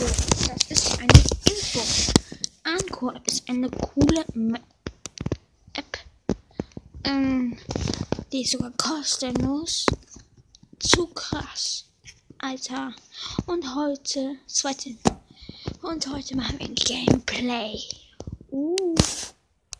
das ist eine Info. Anchor ist eine coole Ma App. Ähm, die ist sogar kostenlos. Zu krass. Alter. Und heute, zweite. Und heute machen wir ein Gameplay.